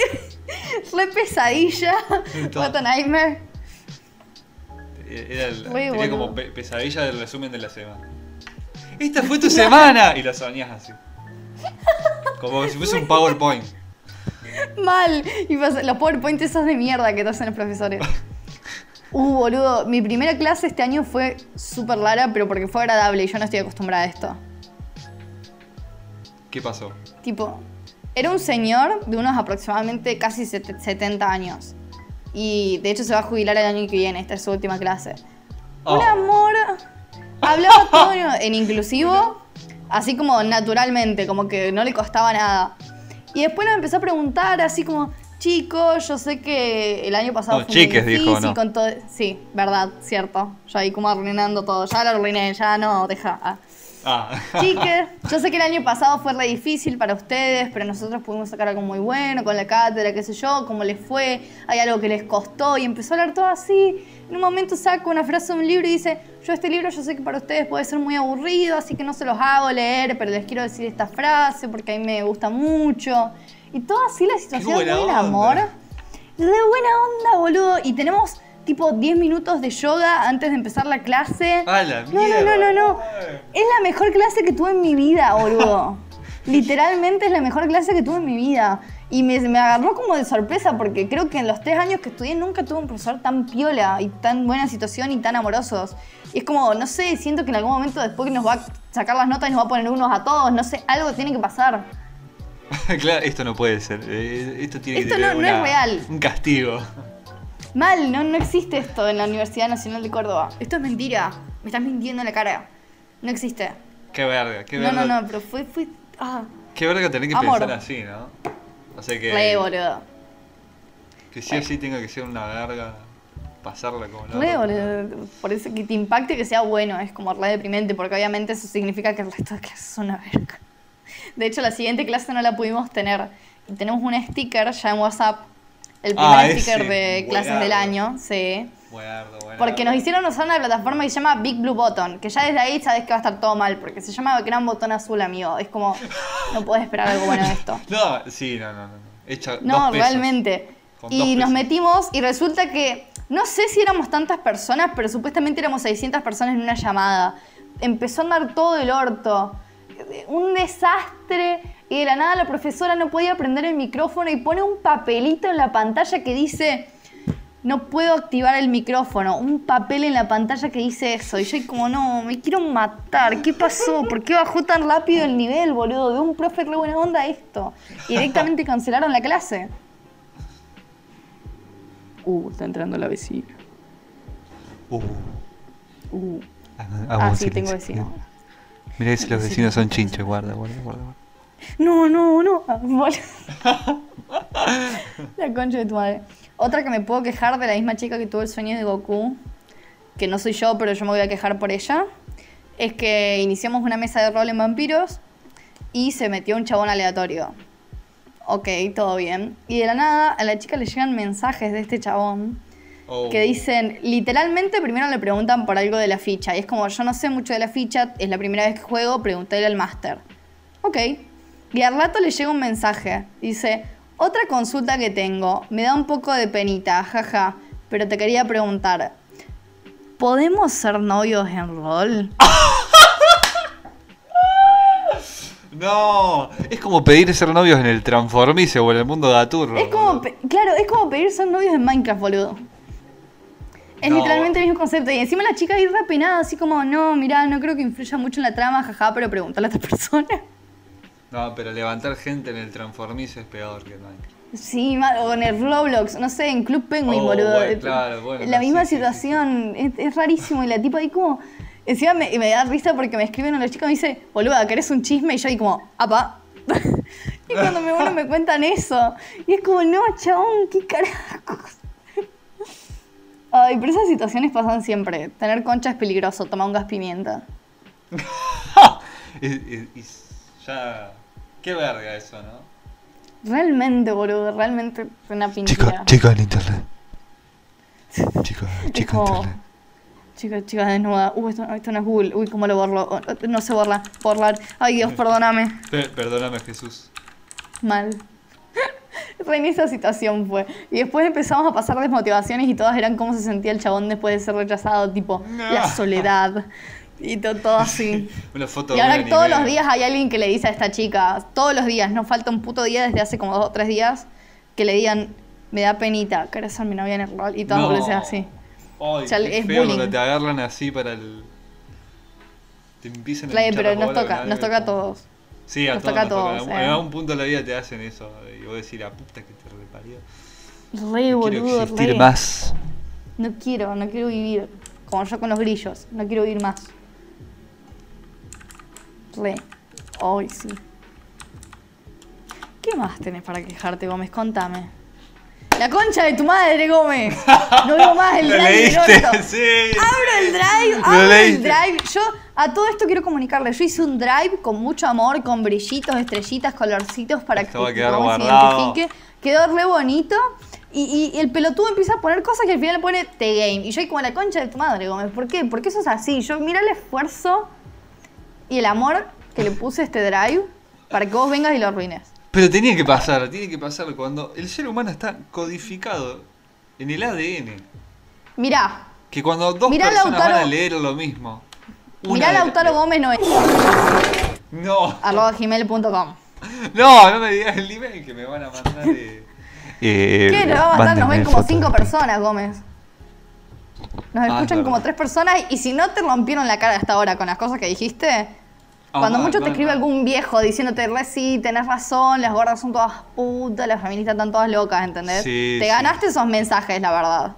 fue pesadilla. What a nightmare. Era el, tenía bueno. como pe- pesadilla del resumen de la semana. Esta fue tu semana. Y la soñás así. Como si fuese un PowerPoint. Mal. Y los PowerPoint esos de mierda que te hacen los profesores. Uh, boludo. Mi primera clase este año fue súper rara, pero porque fue agradable y yo no estoy acostumbrada a esto. ¿Qué pasó? Tipo, era un señor de unos aproximadamente casi set- 70 años. Y de hecho se va a jubilar el año que viene, esta es su última clase. Un Oh. amor. Hablaba todo en inclusivo, así como naturalmente, como que no le costaba nada. Y después nos empezó a preguntar, así como, chicos, yo sé que el año pasado No, fue muy chiques, dijo, ¿no? con todo. Sí, verdad, cierto. Yo ahí como arruinando todo. Ya lo arruiné, ya no, deja. Ah. Ah. Yo sé que el año pasado fue re difícil para ustedes, pero nosotros pudimos sacar algo muy bueno con la cátedra, qué sé yo, cómo les fue, hay algo que les costó y empezó a hablar todo así. En un momento saca una frase de un libro y dice, yo este libro yo sé que para ustedes puede ser muy aburrido, así que no se los hago leer, pero les quiero decir esta frase porque a mí me gusta mucho. Y todo así la situación onda. amor. Re buena onda, boludo. Y tenemos tipo 10 minutos de yoga antes de empezar la clase. A la no, no, no, mierda. no, no. Es la mejor clase que tuve en mi vida, boludo. Literalmente es la mejor clase que tuve en mi vida. Y me, me agarró como de sorpresa porque creo que en los tres años que estudié nunca tuve un profesor tan piola y tan buena situación y tan amorosos. Y es como, no sé, siento que en algún momento después nos va a sacar las notas y nos va a poner unos a todos. No sé, algo tiene que pasar. claro, esto no puede ser. eh, Esto tiene Esto que no- no es real. Un castigo. Mal, no, no existe esto en la Universidad Nacional de Córdoba. Esto es mentira. Me estás mintiendo en la cara. No existe. Qué verga, qué No, verga. no, no, pero fue, fue. Ah, Qué verga tener que Amor. pensar así, ¿no? O sea que. re boludo. Que sí o sí tenga que ser una verga. Pasarla como la Re boludo. Por eso que te impacte que sea bueno, es como re deprimente, porque obviamente eso significa que el resto de clases es una verga. De hecho, la siguiente clase no la pudimos tener. Y tenemos un sticker ya en WhatsApp. El primer Ah, sticker ese, de clases del año, sí. Buenardo, buenardo. Porque nos hicieron usar una plataforma que se llama Big Blue Button, que ya desde ahí sabes que va a estar todo mal, porque se llama Gran Botón Azul, amigo. Es como, no puedes esperar algo bueno de esto. No, sí, no, no, no. Hecha No, realmente. Y nos metimos y resulta que, no sé si éramos tantas personas, pero supuestamente éramos 600 personas en una llamada. Empezó a andar todo el orto. Un desastre. Y de la nada la profesora no podía prender el micrófono y pone un papelito en la pantalla que dice, no puedo activar el micrófono. Un papel en la pantalla que dice eso. Y yo como, no, me quiero matar. ¿Qué pasó? ¿Por qué bajó tan rápido el nivel, boludo? De un profe re buena onda a esto. Y directamente cancelaron la clase. Uh, está entrando la vecina. Uh, Uh. hagan- Ah, hagan sí, tengo silencio. Mirá si los vecinos son chinches, guarda, guarda, guarda. guarda. No, no, no. La concha de tu madre. Otra que me puedo quejar de la misma chica que tuvo el sueño de Goku, que no soy yo, pero yo me voy a quejar por ella, es que iniciamos una mesa de rol en vampiros y se metió un chabón aleatorio. Ok, todo bien. Y de la nada a la chica le llegan mensajes de este chabón Oh. que dicen, literalmente primero le preguntan por algo de la ficha. Y es como, yo no sé mucho de la ficha, es la primera vez que juego, pregúntale al máster. Ok. Y al rato le llega un mensaje. Dice, otra consulta que tengo, me da un poco de penita, jaja, pero te quería preguntar, ¿podemos ser novios en rol? No, es como pedir ser novios en el Transformice o en el mundo de Aturro. Es como, claro, es como pedir ser novios en Minecraft, boludo. Es No. literalmente el mismo concepto. Y encima la chica ahí repenada, así como, no, mirá, no creo que influya mucho en la trama, jaja, pero pregúntale a otra persona. No, pero levantar gente en el Transformice es peor que Minecraft. Sí, o en el Roblox, no sé, en Club Penguin, Oh, boludo. bueno, claro, bueno, la misma sí, sí, situación, Es, es rarísimo. Y la tipa ahí como. Encima me, me da risa porque me escriben los chicos y me dice, boluda, ¿querés un chisme? Y yo ahí como, apa. y cuando me bueno me cuentan eso. Y es como, no, chabón, qué carajos. Ay, pero esas situaciones pasan siempre. Tener concha es peligroso, toma un gas pimienta. Y, y- y ya. Qué verga eso, ¿no? Realmente, boludo, realmente es una pintura. chica en internet. Chica, Es chica en internet. Chica, chica desnuda. Uy, esto, esto no es Google. Uy, ¿cómo lo borro? No se borra. Borrar. Ay, Dios, perdóname. Per- perdóname, Jesús. Mal. Re en esa situación fue. Y después empezamos a pasar desmotivaciones y todas eran cómo se sentía el chabón después de ser rechazado, tipo, No. la soledad. Y to- todo así. Una foto Y ahora todos los días hay alguien que le dice a esta chica, todos los días, no falta un puto día desde hace como dos o tres días, que le digan, me da penita, ¿querés ser mi novia en el rol? Y todas No. boludeces así. Ay, qué es feo bullying. cuando te agarran así para el. Te empiezan a hinchar pero nos toca, nos toca a todos. Sí, a Nos todos. toca a nos toca. todos, En eh. algún punto de la vida te hacen eso. Y vos decís, la puta que te reparió. Re, No quiero boludo, existir re. más. No quiero, no quiero vivir. Como yo con los grillos, no quiero vivir más. Re. Ay, sí. ¿Qué más tenés para quejarte, Gómez? Contame. La concha de tu madre, Gómez. No veo más el Lo drive del leíste, sí. Abro el drive, Lo abro el drive. Yo a todo esto quiero comunicarle. Yo hice un drive con mucho amor, con brillitos, estrellitas, colorcitos para Esto que Gómez se identifique. Quedó re bonito. Y, y el pelotudo empieza a poner cosas que al final pone T-Game. Y yo ahí como la concha de tu madre, Gómez. ¿Por qué? Porque eso es así. Yo mira el esfuerzo y el amor que le puse a este drive para que vos vengas y lo arruines. Pero tenía que pasar, tiene que pasar cuando el ser humano está codificado en el ADN. Mirá, Que cuando dos Mirá, personas Lautaro- van a leer lo mismo. Mirá de- Lautaro Gómez no es No, arroba gmail.com. no, no me digas el email que me van a mandar. Eh, eh, ¿Qué? Nos va a matar, nos ven como cinco personas, Gómez. Nos Ah, escuchan es como tres personas y si no te rompieron la cara hasta ahora con las cosas que dijiste, Ah, cuando mal, mucho te escribe algún viejo diciéndote, re sí, tenés razón, las gordas son todas putas, las feministas están todas locas, ¿entendés? Sí, te sí. ganaste esos mensajes, la verdad.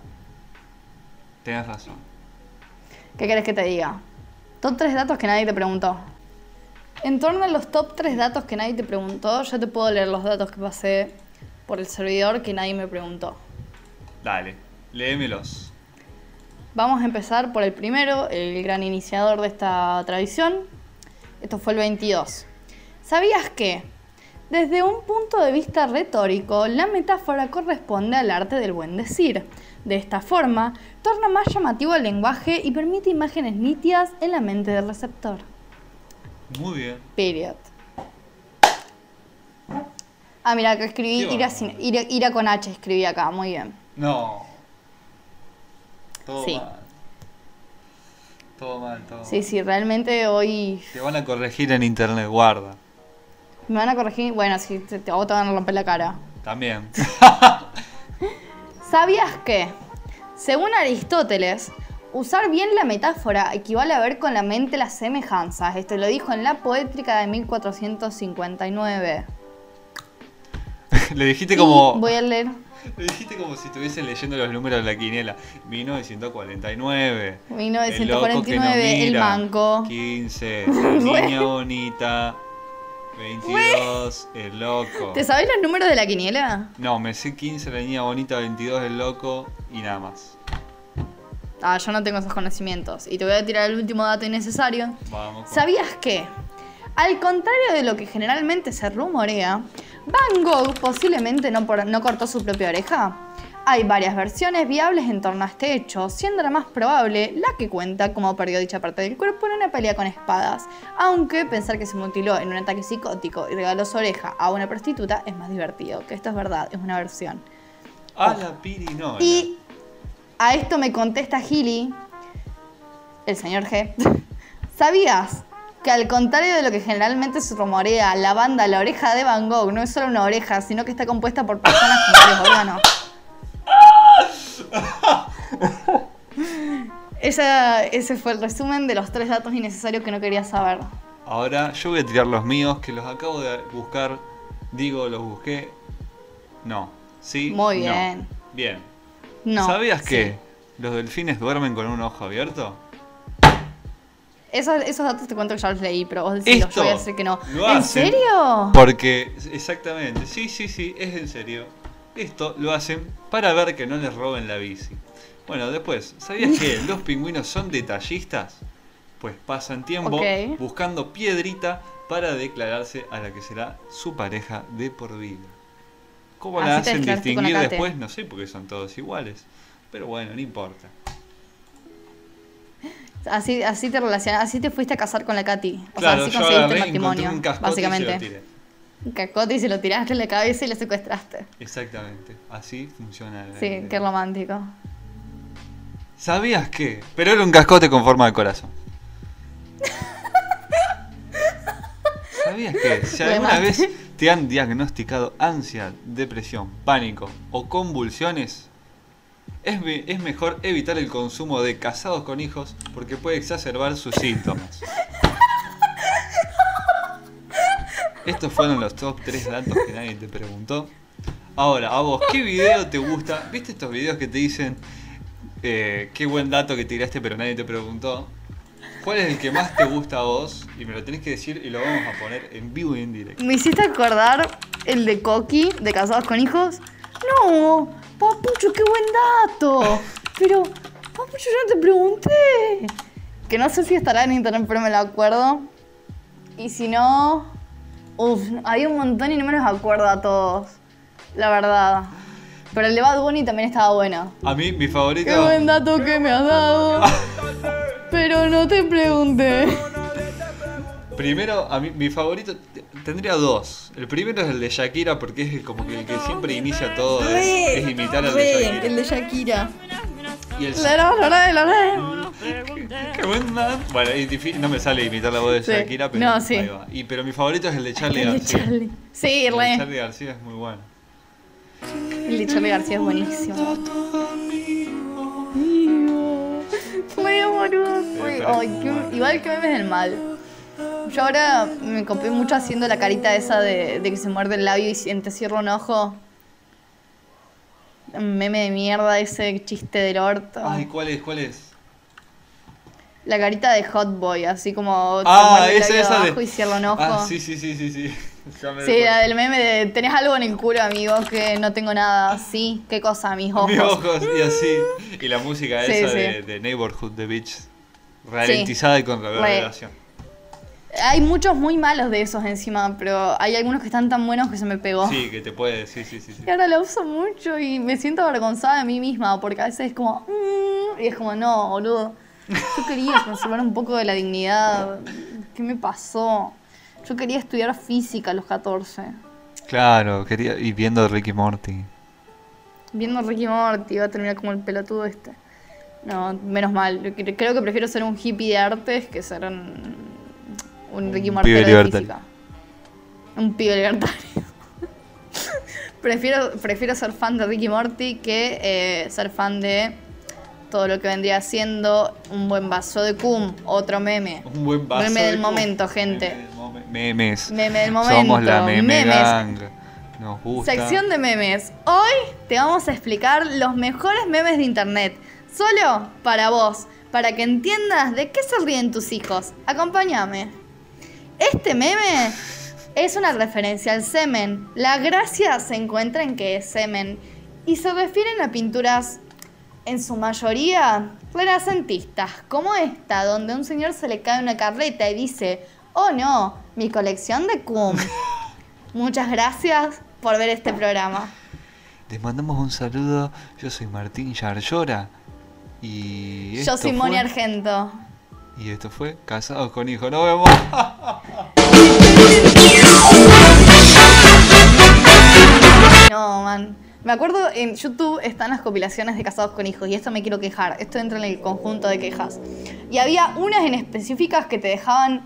Tenés razón. ¿Qué querés que te diga? Top 3 datos que nadie te preguntó. En torno a los top 3 datos que nadie te preguntó, yo te puedo leer los datos que pasé por el servidor que nadie me preguntó. Dale, léemelos. Vamos a empezar por el primero, el gran iniciador de esta tradición. Esto fue el 22. ¿Sabías que, desde un punto de vista retórico, la metáfora corresponde al arte del buen decir? De esta forma, torna más llamativo el lenguaje y permite imágenes nítidas en la mente del receptor. Muy bien. Period. Ah, mira, acá escribí ira, sin- ira- ira con H, escribí acá, muy bien. No. Todo Sí. mal. Todo mal, todo Sí, mal. sí, realmente hoy Te van a corregir en internet, guarda. me van a corregir. Bueno, si te, te, te van a romper la cara. También. ¿Sabías que, según Aristóteles, usar bien la metáfora equivale a ver con la mente las semejanzas? Esto lo dijo en la Poétrica de 1459. Le dijiste Y como. Voy a leer. Le dijiste como si estuviese leyendo los números de la quiniela. 1949. 1949, el, mira. manco. 15. La niña bonita. 22. El loco. ¿Te sabés los números de la quiniela? No, me sé 15, la niña bonita, 22, el loco y nada más. Ah, yo no tengo esos conocimientos. Y te voy a tirar el último dato innecesario. Vamos. con- ¿Sabías que, al contrario de lo que generalmente se rumorea, Van Gogh posiblemente no, por- no cortó su propia oreja? Hay varias versiones viables en torno a este hecho, siendo la más probable la que cuenta cómo perdió dicha parte del cuerpo en una pelea con espadas, aunque pensar que se mutiló en un ataque psicótico y regaló su oreja a una prostituta es más divertido, que esto es verdad, es una versión. A la pirinola. Y a esto me contesta Gili, el señor G. ¿Sabías que al contrario de lo que generalmente se rumorea, la banda La Oreja de Van Gogh no es solo una oreja, sino que está compuesta por personas con varios órganos? Esa- ese fue el resumen de los tres datos innecesarios que no quería saber. Ahora yo voy a tirar los míos que los acabo de buscar. Digo, los busqué. No. Sí. Muy no. bien. Bien. No. ¿Sabías sí. que los delfines duermen con un ojo abierto? Esos, esos datos te cuento que ya los leí, pero vos decís, yo Esto voy a decir que no. ¿En serio? Porque, exactamente, sí, sí, sí, es en serio. Esto lo hacen para ver que no les roben la bici. Bueno, después, ¿sabías que los pingüinos son detallistas? Pues pasan tiempo buscando piedrita para declararse a la que será su pareja de por vida. ¿Cómo la Así hacen distinguir después? No sé, porque son todos iguales. Pero bueno, no importa. Así, así te relacionas, así te fuiste a casar con la Katy. O claro, sea, así conseguiste el matrimonio, básicamente. Cascote y se lo tiraste en la cabeza y lo secuestraste. Exactamente, así funciona. la Sí, qué romántico. ¿Sabías que? Pero era un cascote con forma de corazón. ¿Sabías que? Si alguna vez te han diagnosticado ansia, depresión, pánico o convulsiones, es, me- es mejor evitar el consumo de casados con hijos porque puede exacerbar sus síntomas. Estos fueron los top 3 datos que nadie te preguntó. Ahora, a vos, ¿qué video te gusta? ¿Viste estos videos que te dicen eh, qué buen dato que tiraste pero nadie te preguntó? ¿Cuál es el que más te gusta a vos? Y me lo tenés que decir y lo vamos a poner en vivo y en directo. ¿Me hiciste acordar el de Coqui, de Casados con Hijos? No, papucho, qué buen dato. Pero, papucho, yo no te pregunté. Que no sé si estará en internet, pero me lo acuerdo. Y si no... Uf, hay un montón y no me los acuerdo a todos. La verdad. Pero el de Bad Bunny también estaba bueno. A mí, mi favorito. Qué buen dato que me has dado. Pero no te pregunté. Primero, a mí, mi favorito tendría dos. El primero es el de Shakira porque es como que el que siempre inicia todo, es, imitar al re, de Shakira. el de Shakira. Y el La, la, la, la, la, la. Qué buen. Bueno, es difícil, no me sale imitar la voz de Sí. Shakira, pero No, sí. ahí va. Y, pero mi favorito es el de Charlie El de García. Charlie. Sí, El de. Charlie García es muy bueno. El de Charlie García es buenísimo. Pero- ay, qué- igual que memes del mal. Yo ahora me copié mucho haciendo la carita esa de, de que se muerde el labio y te cierra un ojo. meme de mierda, ese chiste del orto. Ay, ¿cuál es? ¿Cuál es? La carita de Hot Boy, así como Ah, el esa, esa de... y cierra un ojo. Ah, sí, sí, sí, sí, sí. Ya me Sí, la del meme de tenés algo en el culo, amigo, que no tengo nada. Sí, qué cosa, mis ojos. Mis ojos, y así. Y la música Sí, esa sí. De, de Neighborhood the Beach. Ralentizada y con reverberación. Hay muchos muy malos de esos encima, pero hay algunos que están tan buenos que se me pegó. Sí, que te puede, sí, sí, sí. sí. Y ahora la uso mucho y me siento avergonzada de mí misma porque a veces es como... "Mm", y es como, no, boludo. Yo quería conservar un poco de la dignidad. ¿Qué me pasó? Yo quería estudiar física a los 14. Claro, quería. Y viendo Ricky Morty. Viendo Ricky Morty iba a terminar como el pelotudo este. No, menos mal. Creo que prefiero ser un hippie de artes que ser un, un Ricky Morty de libertario. física. Un pibe libertario. prefiero, prefiero ser fan de Ricky Morty que eh, ser fan de todo lo que vendría siendo un buen vaso de cum, otro meme. Un buen vaso. Meme de del cum. momento, gente. Meme del momen- Memes. Meme del momento. Somos la meme memes. gang. Nos gusta. Sección de memes. Hoy te vamos a explicar los mejores memes de internet. Solo para vos, para que entiendas de qué se ríen tus hijos. Acompáñame. Este meme es una referencia al semen. La gracia se encuentra en que es semen y se refieren a pinturas en su mayoría renacentistas, como esta, donde a un señor se le cae una carreta y dice, oh no, mi colección de cum. Muchas gracias por ver este programa. Les mandamos un saludo. Yo soy Martín Yarlora. Y. Yo soy Moni fue- Argento. Y esto fue Casados con Hijos. Nos vemos. No, man. Me acuerdo en YouTube están las compilaciones de Casados con Hijos y esto me quiero quejar. Esto entra en el conjunto de quejas. Y había unas en específicas que te dejaban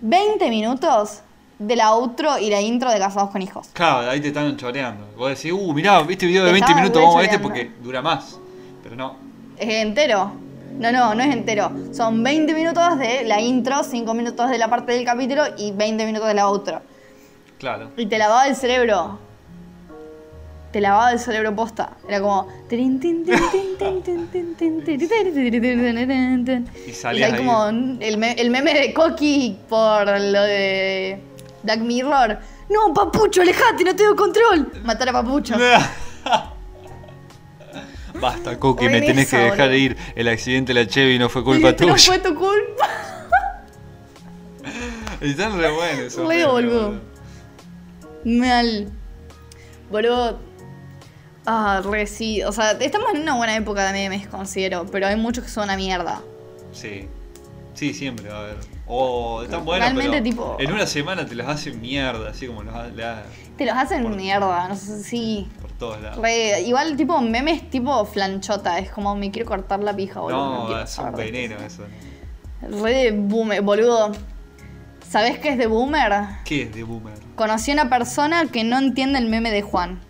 20 minutos de la outro y la intro de Casados con Hijos. Claro, ahí te están choreando. Vos decís, uh, mirá, viste video de Te 20 estaban minutos, vamos a este porque dura más. Pero no. ¿Es entero? No, no, no es entero. Son 20 minutos de la intro, 5 minutos de la parte del capítulo y 20 minutos de la outro. Claro. Y te lavaba el cerebro. Te lavaba el cerebro posta. Era como. Y Y salías hay ahí. como el, me- el meme de Coqui por lo de Black Mirror. No, Papucho, alejate, no tengo control. Matar a Papucho. Basta, Cookie, me tenés que dejar boludo. ir. El accidente de la Chevy no fue Y culpa este no tuya. fue tu culpa. Están re buenos Re boludo. Mal. Boludo. Ah, re sí. O sea, estamos en una buena época de memes, considero. Pero hay muchos que son una mierda. Sí. Sí, siempre va a haber. O están buenos, Realmente, pero tipo- en una semana te las hacen mierda, así como los Te los hacen Por- mierda. No sé si. por todos lados. Re- igual, tipo, memes tipo flanchota. Es como me quiero cortar la pija, boludo. No, es un veneno eso. Re de boomer, boludo. ¿Sabés qué es de boomer? ¿Qué es de boomer? Conocí a una persona que no entiende el meme de Juan.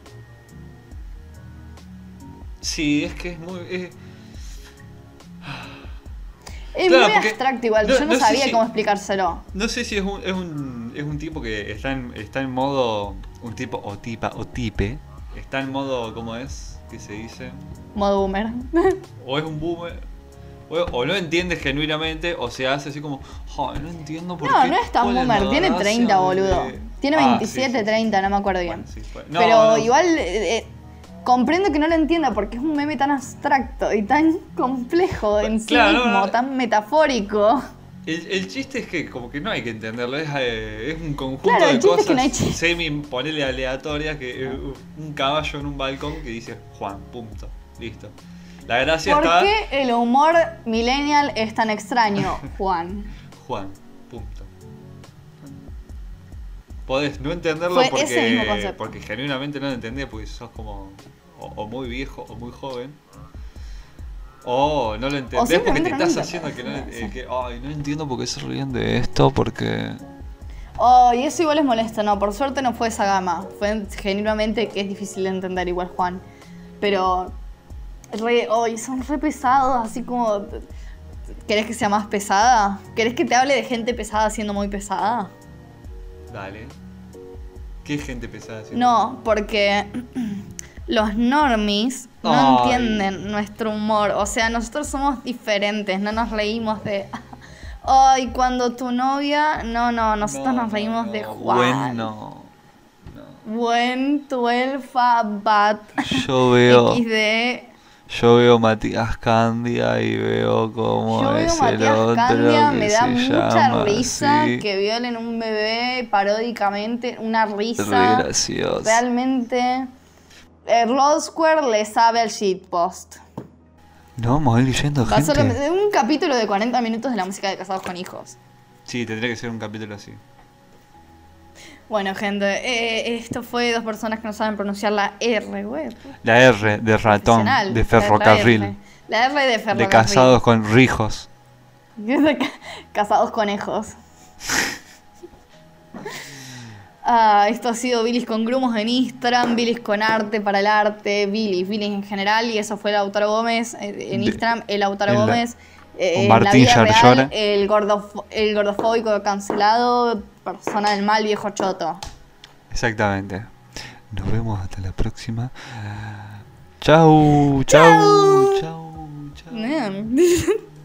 Sí, es que es muy. es- Es Claro, muy abstracto igual. no- Yo no, no sabía si- cómo explicárselo. No sé si es un, es un, es un tipo que está en, está en modo. Un tipo o tipa o tipe. Está en modo. ¿Cómo es? ¿Qué se dice? Modo boomer. O es un boomer. O, o no entiende genuinamente o se hace así como. "Ay, no entiendo por No, qué. no es tan boomer. Tiene gracia 30, de- boludo. Tiene Ah, 27, sí, sí. 30, no me acuerdo bien. Bueno, sí, fue- no, Pero no. igual eh, eh, comprendo que no lo entienda porque es un meme tan abstracto y tan complejo en sí Claro, mismo, no. tan metafórico. El, el chiste es que como que no hay que entenderlo, es, eh, es un conjunto Claro, de es cosas que no semi ponele aleatorias que eh, un caballo en un balcón que dice Juan, punto, listo. La gracia ¿Por está qué el humor millennial es tan extraño, Juan? Juan, Podés no entenderlo Fue porque, porque genuinamente no lo entendés porque sos como o, o muy viejo o muy joven. O no lo entendés porque te estás haciendo que no, eh, que, ay, no entiendo por qué se ríen de esto, porque Oh, y eso igual es molesto, no, por suerte no fue esa gama. Fue genuinamente que es difícil de entender igual Juan. Pero re, oh, y son re pesados, así como ¿Querés que sea más pesada? ¿Querés que te hable de gente pesada siendo muy pesada? Dale. ¿Qué gente pesada? No, porque los normies no Ay. entienden nuestro humor. O sea, nosotros somos diferentes, no nos reímos de. Ay, cuando tu novia. No, no, nosotros No, nos reímos no, de no, Juan. Bueno, Buen tuelfa bat. yo veo, XD. Yo veo Matías Candia y veo cómo Yo veo es el Matías otro Candia, que me da se mucha llama risa que violen un bebé paródicamente, una Re risa. gracioso. Realmente. El Rod Square le sabe al shitpost. No vamos a ir leyendo gente. un capítulo de 40 minutos de la música de Casados con Hijos. Sí, tendría que ser un capítulo así. Bueno, gente, eh, esto fue dos personas que no saben pronunciar la R, güey. La R de ratón, de la ferrocarril, R. La R de ferrocarril. de casados con rijos. Casados conejos. Ah, esto ha sido Bilis con grumos en Instagram, Bilis con arte para el arte, Bilis, Bilis en general, y eso fue Lautaro Gómez eh, en Instagram, el Lautaro la- Gómez. eh, la Martín vida real, Yarlora. el, gordofo- el gordofóbico cancelado, persona del mal, viejo choto. Exactamente. Nos vemos hasta la próxima. Chau, chau, chau, chau.